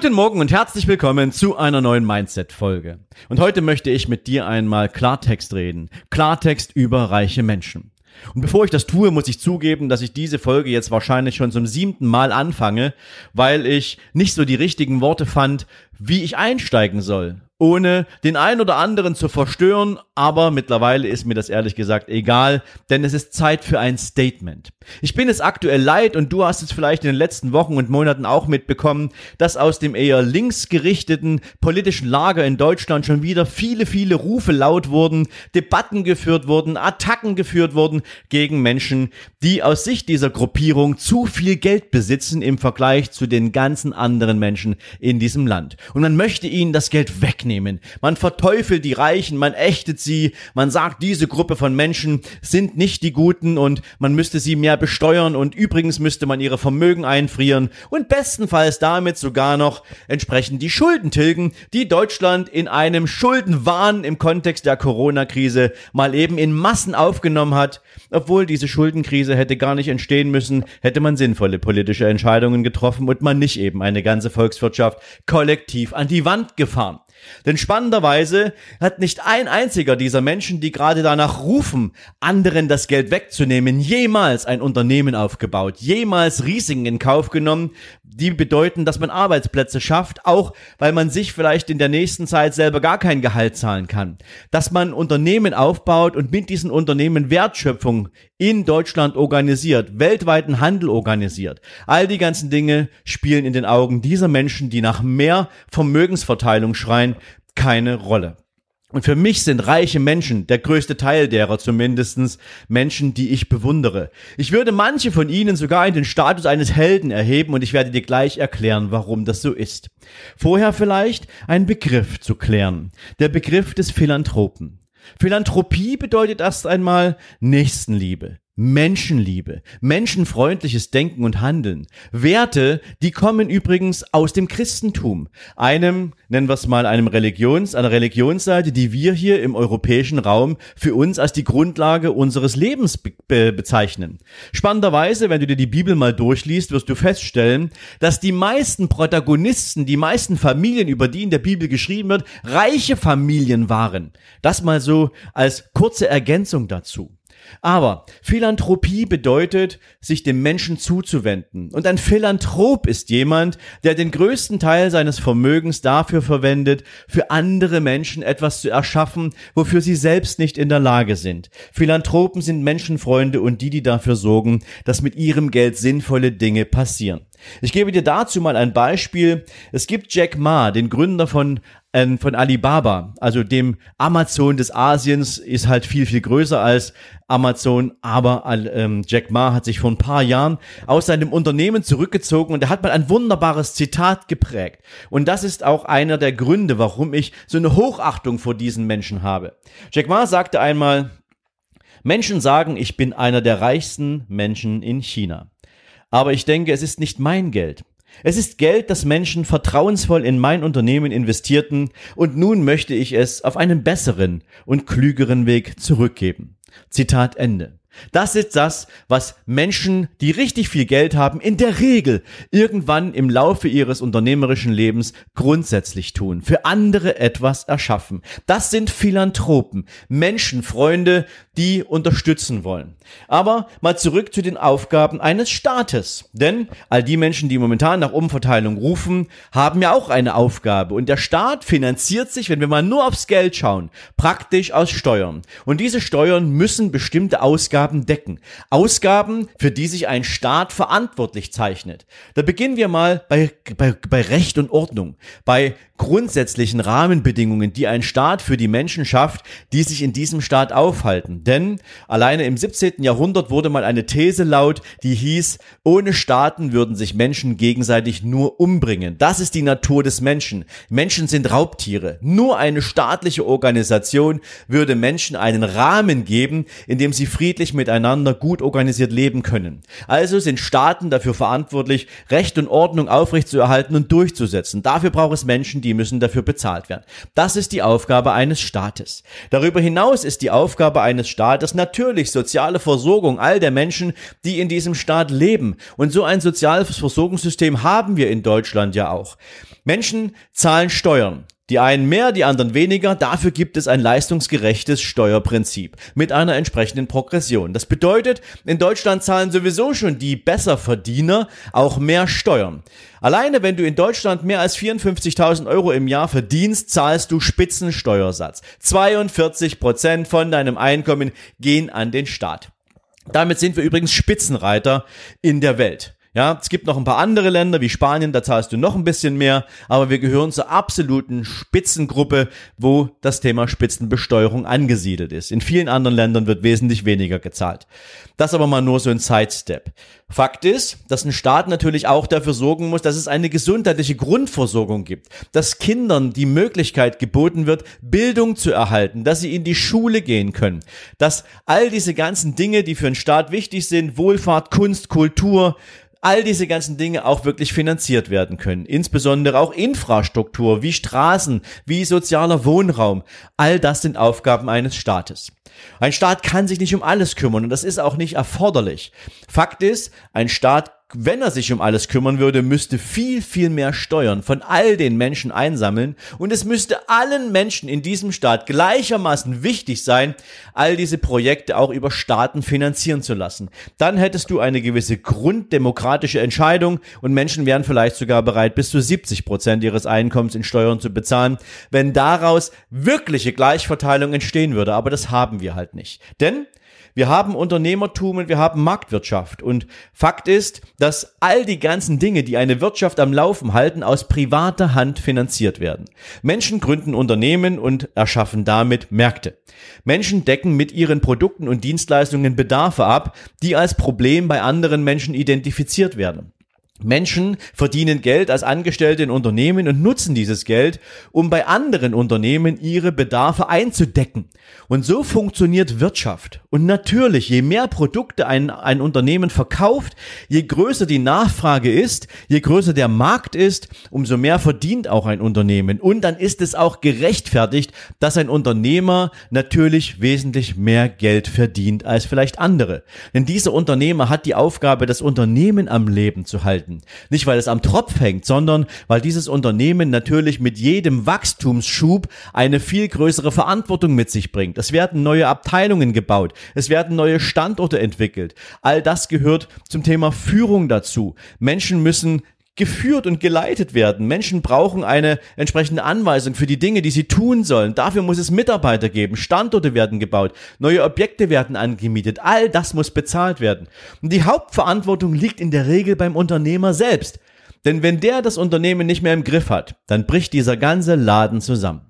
Guten Morgen und herzlich willkommen zu einer neuen Mindset-Folge. Und heute möchte ich mit dir einmal Klartext reden. Klartext über reiche Menschen. Und bevor ich das tue, muss ich zugeben, dass ich diese Folge jetzt wahrscheinlich schon zum siebten Mal anfange, weil ich nicht so die richtigen Worte fand, wie ich einsteigen soll ohne den ein oder anderen zu verstören, aber mittlerweile ist mir das ehrlich gesagt egal, denn es ist Zeit für ein Statement. Ich bin es aktuell leid und du hast es vielleicht in den letzten Wochen und Monaten auch mitbekommen, dass aus dem eher linksgerichteten politischen Lager in Deutschland schon wieder viele, viele Rufe laut wurden, Debatten geführt wurden, Attacken geführt wurden gegen Menschen, die aus Sicht dieser Gruppierung zu viel Geld besitzen im Vergleich zu den ganzen anderen Menschen in diesem Land. Und man möchte ihnen das Geld wegnehmen. Man verteufelt die Reichen, man ächtet sie, man sagt, diese Gruppe von Menschen sind nicht die Guten und man müsste sie mehr besteuern und übrigens müsste man ihre Vermögen einfrieren und bestenfalls damit sogar noch entsprechend die Schulden tilgen, die Deutschland in einem Schuldenwahn im Kontext der Corona-Krise mal eben in Massen aufgenommen hat. Obwohl diese Schuldenkrise hätte gar nicht entstehen müssen, hätte man sinnvolle politische Entscheidungen getroffen und man nicht eben eine ganze Volkswirtschaft kollektiv an die Wand gefahren. Denn spannenderweise hat nicht ein einziger dieser Menschen, die gerade danach rufen, anderen das Geld wegzunehmen, jemals ein Unternehmen aufgebaut, jemals Risiken in Kauf genommen, die bedeuten, dass man Arbeitsplätze schafft, auch weil man sich vielleicht in der nächsten Zeit selber gar kein Gehalt zahlen kann. Dass man Unternehmen aufbaut und mit diesen Unternehmen Wertschöpfung in Deutschland organisiert, weltweiten Handel organisiert. All die ganzen Dinge spielen in den Augen dieser Menschen, die nach mehr Vermögensverteilung schreien, keine Rolle. Und für mich sind reiche Menschen, der größte Teil derer zumindestens Menschen, die ich bewundere. Ich würde manche von ihnen sogar in den Status eines Helden erheben und ich werde dir gleich erklären, warum das so ist. Vorher vielleicht ein Begriff zu klären. Der Begriff des Philanthropen. Philanthropie bedeutet erst einmal Nächstenliebe. Menschenliebe, menschenfreundliches Denken und Handeln. Werte, die kommen übrigens aus dem Christentum. Einem, nennen wir es mal, einem Religions, einer Religionsseite, die wir hier im europäischen Raum für uns als die Grundlage unseres Lebens be be bezeichnen. Spannenderweise, wenn du dir die Bibel mal durchliest, wirst du feststellen, dass die meisten Protagonisten, die meisten Familien, über die in der Bibel geschrieben wird, reiche Familien waren. Das mal so als kurze Ergänzung dazu. Aber Philanthropie bedeutet, sich dem Menschen zuzuwenden. Und ein Philanthrop ist jemand, der den größten Teil seines Vermögens dafür verwendet, für andere Menschen etwas zu erschaffen, wofür sie selbst nicht in der Lage sind. Philanthropen sind Menschenfreunde und die, die dafür sorgen, dass mit ihrem Geld sinnvolle Dinge passieren. Ich gebe dir dazu mal ein Beispiel. Es gibt Jack Ma, den Gründer von ähm, von Alibaba, also dem Amazon des Asiens, ist halt viel, viel größer als Amazon, aber ähm, Jack Ma hat sich vor ein paar Jahren aus seinem Unternehmen zurückgezogen und er hat mal ein wunderbares Zitat geprägt. Und das ist auch einer der Gründe, warum ich so eine Hochachtung vor diesen Menschen habe. Jack Ma sagte einmal, Menschen sagen, ich bin einer der reichsten Menschen in China. Aber ich denke, es ist nicht mein Geld. Es ist Geld, das Menschen vertrauensvoll in mein Unternehmen investierten und nun möchte ich es auf einen besseren und klügeren Weg zurückgeben. Zitat Ende. Das ist das, was Menschen, die richtig viel Geld haben, in der Regel irgendwann im Laufe ihres unternehmerischen Lebens grundsätzlich tun. Für andere etwas erschaffen. Das sind Philanthropen, Menschenfreunde, die unterstützen wollen. Aber mal zurück zu den Aufgaben eines Staates. Denn all die Menschen, die momentan nach Umverteilung rufen, haben ja auch eine Aufgabe. Und der Staat finanziert sich, wenn wir mal nur aufs Geld schauen, praktisch aus Steuern. Und diese Steuern müssen bestimmte Ausgaben decken. Ausgaben, für die sich ein Staat verantwortlich zeichnet. Da beginnen wir mal bei, bei, bei Recht und Ordnung, bei grundsätzlichen Rahmenbedingungen, die ein Staat für die Menschen schafft, die sich in diesem Staat aufhalten. Denn alleine im 17. Jahrhundert wurde mal eine These laut, die hieß, ohne Staaten würden sich Menschen gegenseitig nur umbringen. Das ist die Natur des Menschen. Menschen sind Raubtiere. Nur eine staatliche Organisation würde Menschen einen Rahmen geben, in dem sie friedlich miteinander gut organisiert leben können. Also sind Staaten dafür verantwortlich, Recht und Ordnung aufrechtzuerhalten und durchzusetzen. Dafür braucht es Menschen, die müssen dafür bezahlt werden. Das ist die Aufgabe eines Staates. Darüber hinaus ist die Aufgabe eines Staates natürlich soziale Versorgung all der Menschen, die in diesem Staat leben. Und so ein soziales Versorgungssystem haben wir in Deutschland ja auch. Menschen zahlen Steuern. Die einen mehr, die anderen weniger. Dafür gibt es ein leistungsgerechtes Steuerprinzip mit einer entsprechenden Progression. Das bedeutet, in Deutschland zahlen sowieso schon die Besserverdiener auch mehr Steuern. Alleine wenn du in Deutschland mehr als 54.000 Euro im Jahr verdienst, zahlst du Spitzensteuersatz. 42 Prozent von deinem Einkommen gehen an den Staat. Damit sind wir übrigens Spitzenreiter in der Welt. Ja, es gibt noch ein paar andere Länder wie Spanien, da zahlst du noch ein bisschen mehr, aber wir gehören zur absoluten Spitzengruppe, wo das Thema Spitzenbesteuerung angesiedelt ist. In vielen anderen Ländern wird wesentlich weniger gezahlt. Das aber mal nur so ein Sidestep. Fakt ist, dass ein Staat natürlich auch dafür sorgen muss, dass es eine gesundheitliche Grundversorgung gibt, dass Kindern die Möglichkeit geboten wird, Bildung zu erhalten, dass sie in die Schule gehen können, dass all diese ganzen Dinge, die für einen Staat wichtig sind, Wohlfahrt, Kunst, Kultur, all diese ganzen Dinge auch wirklich finanziert werden können. Insbesondere auch Infrastruktur wie Straßen, wie sozialer Wohnraum. All das sind Aufgaben eines Staates. Ein Staat kann sich nicht um alles kümmern und das ist auch nicht erforderlich. Fakt ist, ein Staat wenn er sich um alles kümmern würde, müsste viel, viel mehr Steuern von all den Menschen einsammeln und es müsste allen Menschen in diesem Staat gleichermaßen wichtig sein, all diese Projekte auch über Staaten finanzieren zu lassen. Dann hättest du eine gewisse grunddemokratische Entscheidung und Menschen wären vielleicht sogar bereit, bis zu 70 Prozent ihres Einkommens in Steuern zu bezahlen, wenn daraus wirkliche Gleichverteilung entstehen würde. Aber das haben wir halt nicht. Denn wir haben Unternehmertum und wir haben Marktwirtschaft. Und Fakt ist, dass all die ganzen Dinge, die eine Wirtschaft am Laufen halten, aus privater Hand finanziert werden. Menschen gründen Unternehmen und erschaffen damit Märkte. Menschen decken mit ihren Produkten und Dienstleistungen Bedarfe ab, die als Problem bei anderen Menschen identifiziert werden. Menschen verdienen Geld als Angestellte in Unternehmen und nutzen dieses Geld, um bei anderen Unternehmen ihre Bedarfe einzudecken. Und so funktioniert Wirtschaft. Und natürlich, je mehr Produkte ein, ein Unternehmen verkauft, je größer die Nachfrage ist, je größer der Markt ist, umso mehr verdient auch ein Unternehmen. Und dann ist es auch gerechtfertigt, dass ein Unternehmer natürlich wesentlich mehr Geld verdient als vielleicht andere. Denn dieser Unternehmer hat die Aufgabe, das Unternehmen am Leben zu halten halten. Nicht, weil es am Tropf hängt, sondern weil dieses Unternehmen natürlich mit jedem Wachstumsschub eine viel größere Verantwortung mit sich bringt. Es werden neue Abteilungen gebaut, es werden neue Standorte entwickelt. All das gehört zum Thema Führung dazu. Menschen müssen geführt und geleitet werden. Menschen brauchen eine entsprechende Anweisung für die Dinge, die sie tun sollen. Dafür muss es Mitarbeiter geben, Standorte werden gebaut, neue Objekte werden angemietet. All das muss bezahlt werden. Und die Hauptverantwortung liegt in der Regel beim Unternehmer selbst. Denn wenn der das Unternehmen nicht mehr im Griff hat, dann bricht dieser ganze Laden zusammen.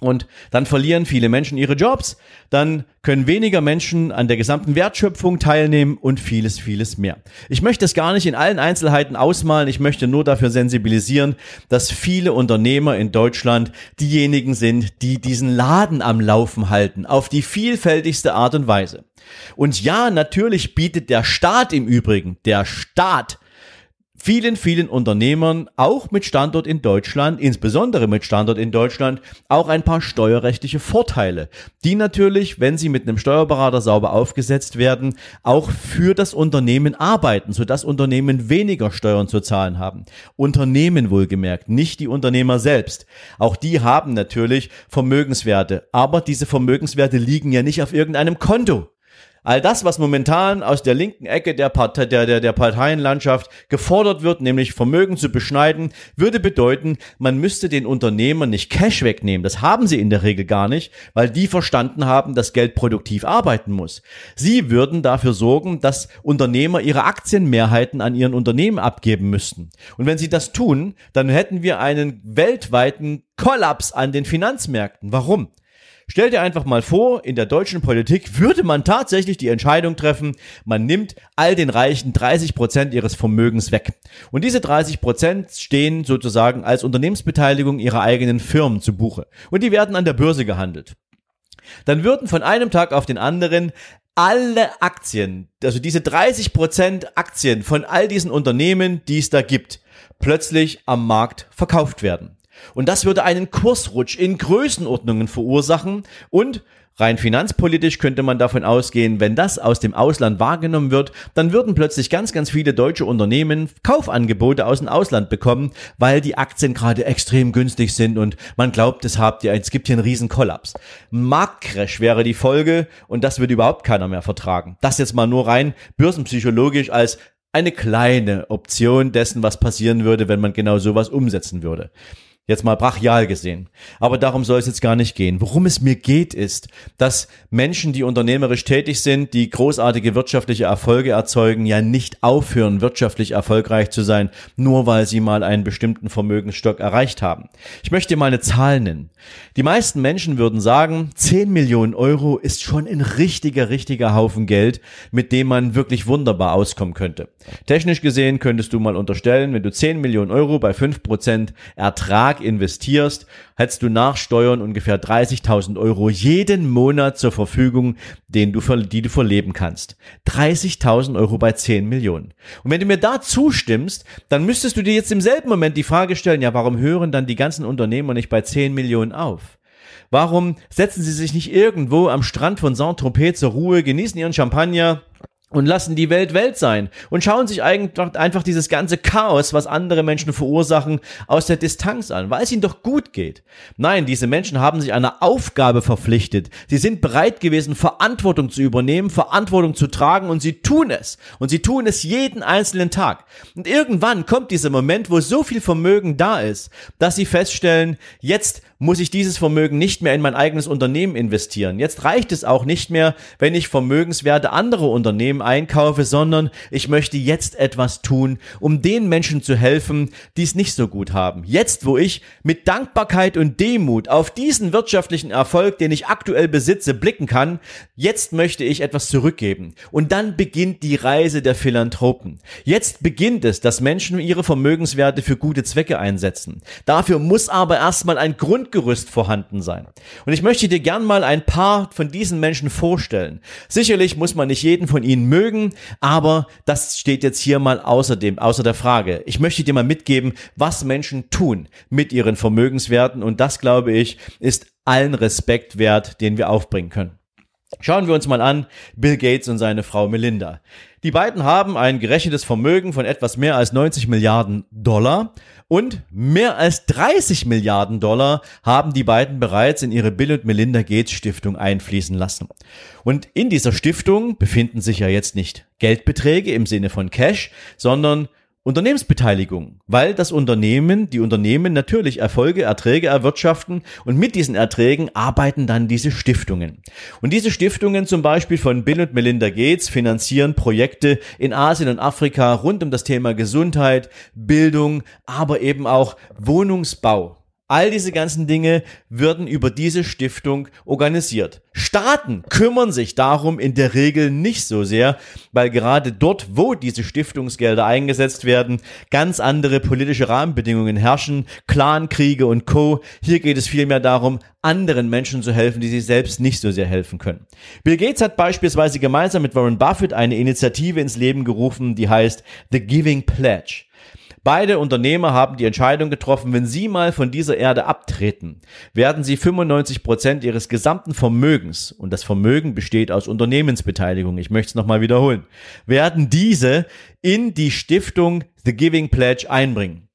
Und dann verlieren viele Menschen ihre Jobs, dann können weniger Menschen an der gesamten Wertschöpfung teilnehmen und vieles, vieles mehr. Ich möchte es gar nicht in allen Einzelheiten ausmalen, ich möchte nur dafür sensibilisieren, dass viele Unternehmer in Deutschland diejenigen sind, die diesen Laden am Laufen halten, auf die vielfältigste Art und Weise. Und ja, natürlich bietet der Staat im Übrigen, der Staat, vielen, vielen Unternehmern, auch mit Standort in Deutschland, insbesondere mit Standort in Deutschland, auch ein paar steuerrechtliche Vorteile, die natürlich, wenn sie mit einem Steuerberater sauber aufgesetzt werden, auch für das Unternehmen arbeiten, sodass Unternehmen weniger Steuern zu zahlen haben. Unternehmen wohlgemerkt, nicht die Unternehmer selbst. Auch die haben natürlich Vermögenswerte, aber diese Vermögenswerte liegen ja nicht auf irgendeinem Konto. All das, was momentan aus der linken Ecke der, Partei, der, der, der Parteienlandschaft gefordert wird, nämlich Vermögen zu beschneiden, würde bedeuten, man müsste den Unternehmern nicht Cash wegnehmen. Das haben sie in der Regel gar nicht, weil die verstanden haben, dass Geld produktiv arbeiten muss. Sie würden dafür sorgen, dass Unternehmer ihre Aktienmehrheiten an ihren Unternehmen abgeben müssten. Und wenn sie das tun, dann hätten wir einen weltweiten Kollaps an den Finanzmärkten. Warum? Stell dir einfach mal vor, in der deutschen Politik würde man tatsächlich die Entscheidung treffen, man nimmt all den Reichen 30 Prozent ihres Vermögens weg. Und diese 30 Prozent stehen sozusagen als Unternehmensbeteiligung ihrer eigenen Firmen zu Buche. Und die werden an der Börse gehandelt. Dann würden von einem Tag auf den anderen alle Aktien, also diese 30 Prozent Aktien von all diesen Unternehmen, die es da gibt, plötzlich am Markt verkauft werden. Und das würde einen Kursrutsch in Größenordnungen verursachen und Rein finanzpolitisch könnte man davon ausgehen, wenn das aus dem Ausland wahrgenommen wird, dann würden plötzlich ganz, ganz viele deutsche Unternehmen Kaufangebote aus dem Ausland bekommen, weil die Aktien gerade extrem günstig sind und man glaubt, es habt ihr, es gibt hier einen riesen Kollaps. Marktcrash wäre die Folge und das würde überhaupt keiner mehr vertragen. Das jetzt mal nur rein börsenpsychologisch als eine kleine Option dessen, was passieren würde, wenn man genau sowas umsetzen würde. Jetzt mal brachial gesehen. Aber darum soll es jetzt gar nicht gehen. Worum es mir geht, ist, dass Menschen, die unternehmerisch tätig sind, die großartige wirtschaftliche Erfolge erzeugen, ja nicht aufhören, wirtschaftlich erfolgreich zu sein, nur weil sie mal einen bestimmten Vermögensstock erreicht haben. Ich möchte mal eine Zahl nennen. Die meisten Menschen würden sagen, 10 Millionen Euro ist schon ein richtiger, richtiger Haufen Geld, mit dem man wirklich wunderbar auskommen könnte. Technisch gesehen könntest du mal unterstellen, wenn du 10 Millionen Euro bei 5% Ertrag Tag investierst, hättest du nach Steuern ungefähr 30.000 Euro jeden Monat zur Verfügung, den du, die du verleben kannst. 30.000 Euro bei 10 Millionen. Und wenn du mir da zustimmst, dann müsstest du dir jetzt im selben Moment die Frage stellen, ja, warum hören dann die ganzen Unternehmer nicht bei 10 Millionen auf? Warum setzen sie sich nicht irgendwo am Strand von Saint-Tropez zur Ruhe, genießen ihren Champagner, und lassen die Welt Welt sein und schauen sich einfach, dieses ganze Chaos, was andere Menschen verursachen, aus der Distanz an, weil es ihnen doch gut geht. Nein, diese Menschen haben sich einer Aufgabe verpflichtet. Sie sind bereit gewesen, Verantwortung zu übernehmen, Verantwortung zu tragen und sie tun es. Und sie tun es jeden einzelnen Tag. Und irgendwann kommt dieser Moment, wo so viel Vermögen da ist, dass sie feststellen, jetzt muss ich dieses Vermögen nicht mehr in mein eigenes Unternehmen investieren. Jetzt reicht es auch nicht mehr, wenn ich Vermögenswerte anderer Unternehmen einkaufe, sondern ich möchte jetzt etwas tun, um den Menschen zu helfen, die es nicht so gut haben. Jetzt, wo ich mit Dankbarkeit und Demut auf diesen wirtschaftlichen Erfolg, den ich aktuell besitze, blicken kann, jetzt möchte ich etwas zurückgeben. Und dann beginnt die Reise der Philanthropen. Jetzt beginnt es, dass Menschen ihre Vermögenswerte für gute Zwecke einsetzen. Dafür muss aber erstmal ein Grund Grundgerüst vorhanden sein. Und ich möchte dir gern mal ein paar von diesen Menschen vorstellen. Sicherlich muss man nicht jeden von ihnen mögen, aber das steht jetzt hier mal außer dem, außer der Frage. Ich möchte dir mal mitgeben, was Menschen tun mit ihren Vermögenswerten und das glaube ich ist allen Respekt wert, den wir aufbringen können. Schauen wir uns mal an Bill Gates und seine Frau Melinda. Die beiden haben ein gerechnetes Vermögen von etwas mehr als 90 Milliarden Dollar und mehr als 30 Milliarden Dollar haben die beiden bereits in ihre Bill und Melinda Gates Stiftung einfließen lassen. Und in dieser Stiftung befinden sich ja jetzt nicht Geldbeträge im Sinne von Cash, sondern Unternehmensbeteiligung, weil das Unternehmen, die Unternehmen natürlich Erfolge, Erträge erwirtschaften und mit diesen Erträgen arbeiten dann diese Stiftungen. Und diese Stiftungen zum Beispiel von Bill und Melinda Gates finanzieren Projekte in Asien und Afrika rund um das Thema Gesundheit, Bildung, aber eben auch Wohnungsbau. All diese ganzen Dinge würden über diese Stiftung organisiert. Staaten kümmern sich darum in der Regel nicht so sehr, weil gerade dort, wo diese Stiftungsgelder eingesetzt werden, ganz andere politische Rahmenbedingungen herrschen, Clankriege und Co. Hier geht es vielmehr darum, anderen Menschen zu helfen, die sich selbst nicht so sehr helfen können. Bill Gates hat beispielsweise gemeinsam mit Warren Buffett eine Initiative ins Leben gerufen, die heißt The Giving Pledge. Beide Unternehmer haben die Entscheidung getroffen, wenn sie mal von dieser Erde abtreten, werden sie 95 Prozent ihres gesamten Vermögens, und das Vermögen besteht aus Unternehmensbeteiligung, ich möchte es nochmal wiederholen, werden diese in die Stiftung The Giving Pledge einbringen.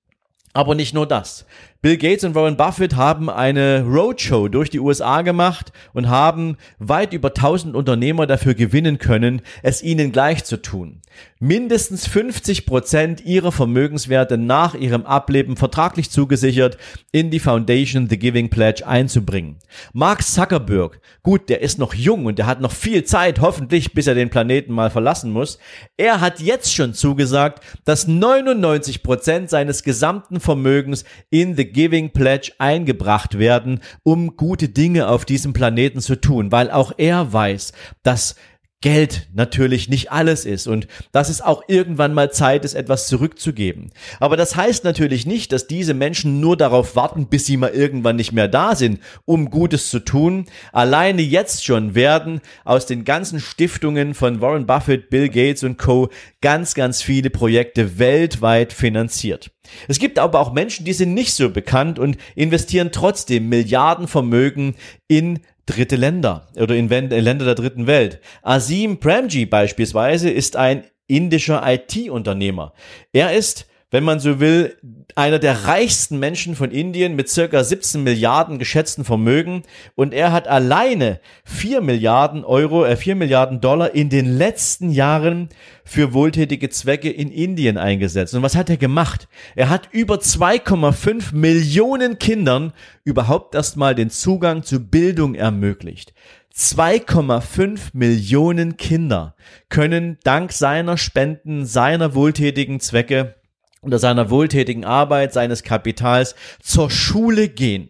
Aber nicht nur das. Bill Gates und Warren Buffett haben eine Roadshow durch die USA gemacht und haben weit über 1000 Unternehmer dafür gewinnen können, es ihnen gleich zu tun. Mindestens 50 Prozent ihrer Vermögenswerte nach ihrem Ableben vertraglich zugesichert in die Foundation The Giving Pledge einzubringen. Mark Zuckerberg, gut, der ist noch jung und der hat noch viel Zeit, hoffentlich, bis er den Planeten mal verlassen muss. Er hat jetzt schon zugesagt, dass 99 Prozent seines gesamten Vermögens in The Giving Pledge eingebracht werden, um gute Dinge auf diesem Planeten zu tun, weil auch er weiß, dass Geld natürlich nicht alles ist und dass es auch irgendwann mal Zeit ist, etwas zurückzugeben. Aber das heißt natürlich nicht, dass diese Menschen nur darauf warten, bis sie mal irgendwann nicht mehr da sind, um Gutes zu tun. Alleine jetzt schon werden aus den ganzen Stiftungen von Warren Buffett, Bill Gates und Co. ganz, ganz viele Projekte weltweit finanziert. Es gibt aber auch Menschen, die sind nicht so bekannt und investieren trotzdem Milliardenvermögen in dritte Länder oder in Länder der dritten Welt. Azim Premji beispielsweise ist ein indischer IT-Unternehmer. Er ist wenn man so will, einer der reichsten Menschen von Indien mit circa 17 Milliarden geschätzten Vermögen und er hat alleine 4 Milliarden Euro, äh 4 Milliarden Dollar in den letzten Jahren für wohltätige Zwecke in Indien eingesetzt. Und was hat er gemacht? Er hat über 2,5 Millionen Kindern überhaupt erstmal den Zugang zu Bildung ermöglicht. 2,5 Millionen Kinder können dank seiner Spenden, seiner wohltätigen Zwecke unter seiner wohltätigen Arbeit, seines Kapitals zur Schule gehen.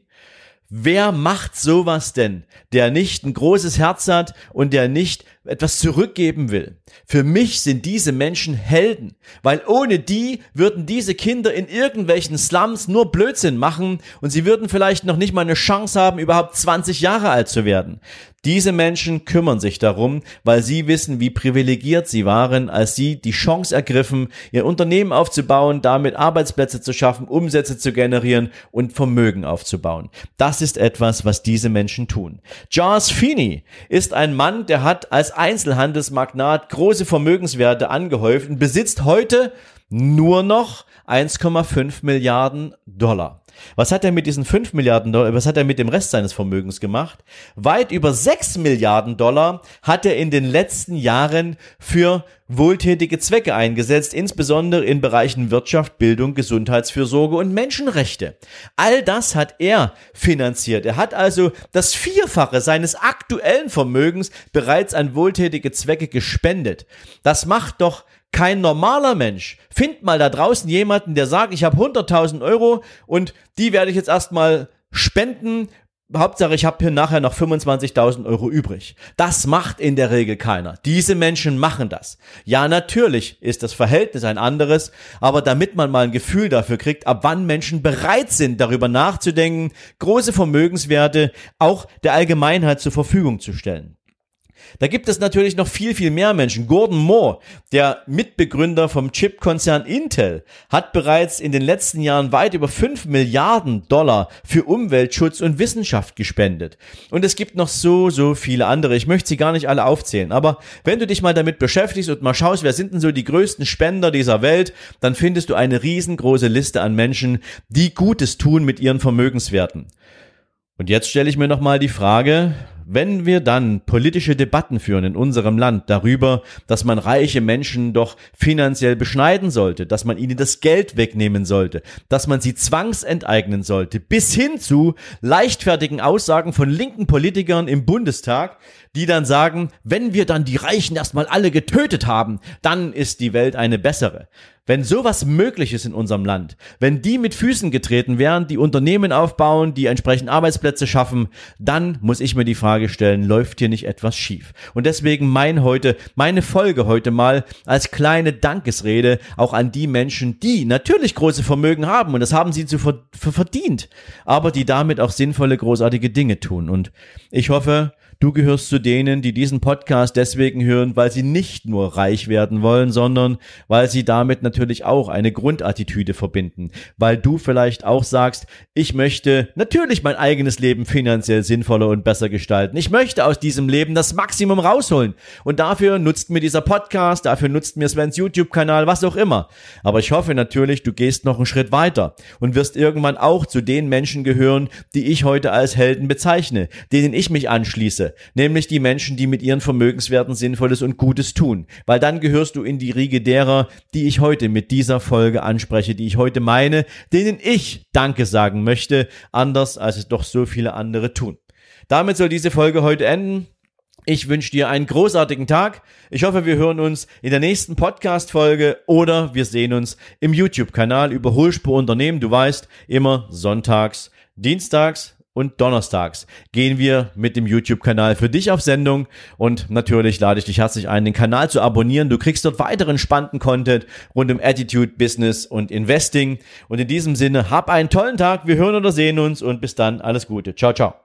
Wer macht sowas denn, der nicht ein großes Herz hat und der nicht etwas zurückgeben will? Für mich sind diese Menschen Helden, weil ohne die würden diese Kinder in irgendwelchen Slums nur Blödsinn machen und sie würden vielleicht noch nicht mal eine Chance haben, überhaupt 20 Jahre alt zu werden. Diese Menschen kümmern sich darum, weil sie wissen, wie privilegiert sie waren, als sie die Chance ergriffen, ihr Unternehmen aufzubauen, damit Arbeitsplätze zu schaffen, Umsätze zu generieren und Vermögen aufzubauen. Das ist etwas, was diese Menschen tun. Charles Feeney ist ein Mann, der hat als Einzelhandelsmagnat große Vermögenswerte angehäuft und besitzt heute nur noch 1,5 Milliarden Dollar. Was hat er mit diesen 5 Milliarden Dollar, was hat er mit dem Rest seines Vermögens gemacht? Weit über 6 Milliarden Dollar hat er in den letzten Jahren für wohltätige Zwecke eingesetzt, insbesondere in Bereichen Wirtschaft, Bildung, Gesundheitsfürsorge und Menschenrechte. All das hat er finanziert. Er hat also das Vierfache seines aktuellen Vermögens bereits an wohltätige Zwecke gespendet. Das macht doch kein normaler Mensch. Find mal da draußen jemanden, der sagt, ich habe 100.000 Euro und die werde ich jetzt erstmal spenden. Hauptsache, ich habe hier nachher noch 25.000 Euro übrig. Das macht in der Regel keiner. Diese Menschen machen das. Ja, natürlich ist das Verhältnis ein anderes, aber damit man mal ein Gefühl dafür kriegt, ab wann Menschen bereit sind, darüber nachzudenken, große Vermögenswerte auch der Allgemeinheit zur Verfügung zu stellen. Da gibt es natürlich noch viel, viel mehr Menschen. Gordon Moore, der Mitbegründer vom Chip-Konzern Intel, hat bereits in den letzten Jahren weit über 5 Milliarden Dollar für Umweltschutz und Wissenschaft gespendet. Und es gibt noch so, so viele andere. Ich möchte sie gar nicht alle aufzählen. Aber wenn du dich mal damit beschäftigst und mal schaust, wer sind denn so die größten Spender dieser Welt, dann findest du eine riesengroße Liste an Menschen, die Gutes tun mit ihren Vermögenswerten. Und jetzt stelle ich mir nochmal die Frage, wenn wir dann politische Debatten führen in unserem Land darüber, dass man reiche Menschen doch finanziell beschneiden sollte, dass man ihnen das Geld wegnehmen sollte, dass man sie zwangsenteignen sollte, bis hin zu leichtfertigen Aussagen von linken Politikern im Bundestag, die dann sagen, wenn wir dann die Reichen erstmal alle getötet haben, dann ist die Welt eine bessere. Wenn sowas möglich ist in unserem Land, wenn die mit Füßen getreten wären, die Unternehmen aufbauen, die entsprechend Arbeitsplätze schaffen, dann muss ich mir die Frage stellen, läuft hier nicht etwas schief? Und deswegen mein heute, meine Folge heute mal als kleine Dankesrede auch an die Menschen, die natürlich große Vermögen haben und das haben sie zu verdient, aber die damit auch sinnvolle, großartige Dinge tun. Und ich hoffe, Du gehörst zu denen, die diesen Podcast deswegen hören, weil sie nicht nur reich werden wollen, sondern weil sie damit natürlich auch eine Grundattitüde verbinden. Weil du vielleicht auch sagst, ich möchte natürlich mein eigenes Leben finanziell sinnvoller und besser gestalten. Ich möchte aus diesem Leben das Maximum rausholen. Und dafür nutzt mir dieser Podcast, dafür nutzt mir Svens YouTube-Kanal, was auch immer. Aber ich hoffe natürlich, du gehst noch einen Schritt weiter und wirst irgendwann auch zu den Menschen gehören, die ich heute als Helden bezeichne, denen ich mich anschließe Nämlich die Menschen, die mit ihren Vermögenswerten Sinnvolles und Gutes tun. Weil dann gehörst du in die Riege derer, die ich heute mit dieser Folge anspreche, die ich heute meine, denen ich Danke sagen möchte, anders als es doch so viele andere tun. Damit soll diese Folge heute enden. Ich wünsche dir einen großartigen Tag. Ich hoffe, wir hören uns in der nächsten Podcast-Folge oder wir sehen uns im YouTube-Kanal Überholspur Unternehmen. Du weißt, immer sonntags, dienstags und donnerstags gehen wir mit dem YouTube-Kanal für dich auf Sendung und natürlich lade ich dich herzlich ein, den Kanal zu abonnieren. Du kriegst dort weiteren spannenden Content rund um Attitude, Business und Investing. Und in diesem Sinne, hab einen tollen Tag. Wir hören oder sehen uns und bis dann. Alles Gute. Ciao, ciao.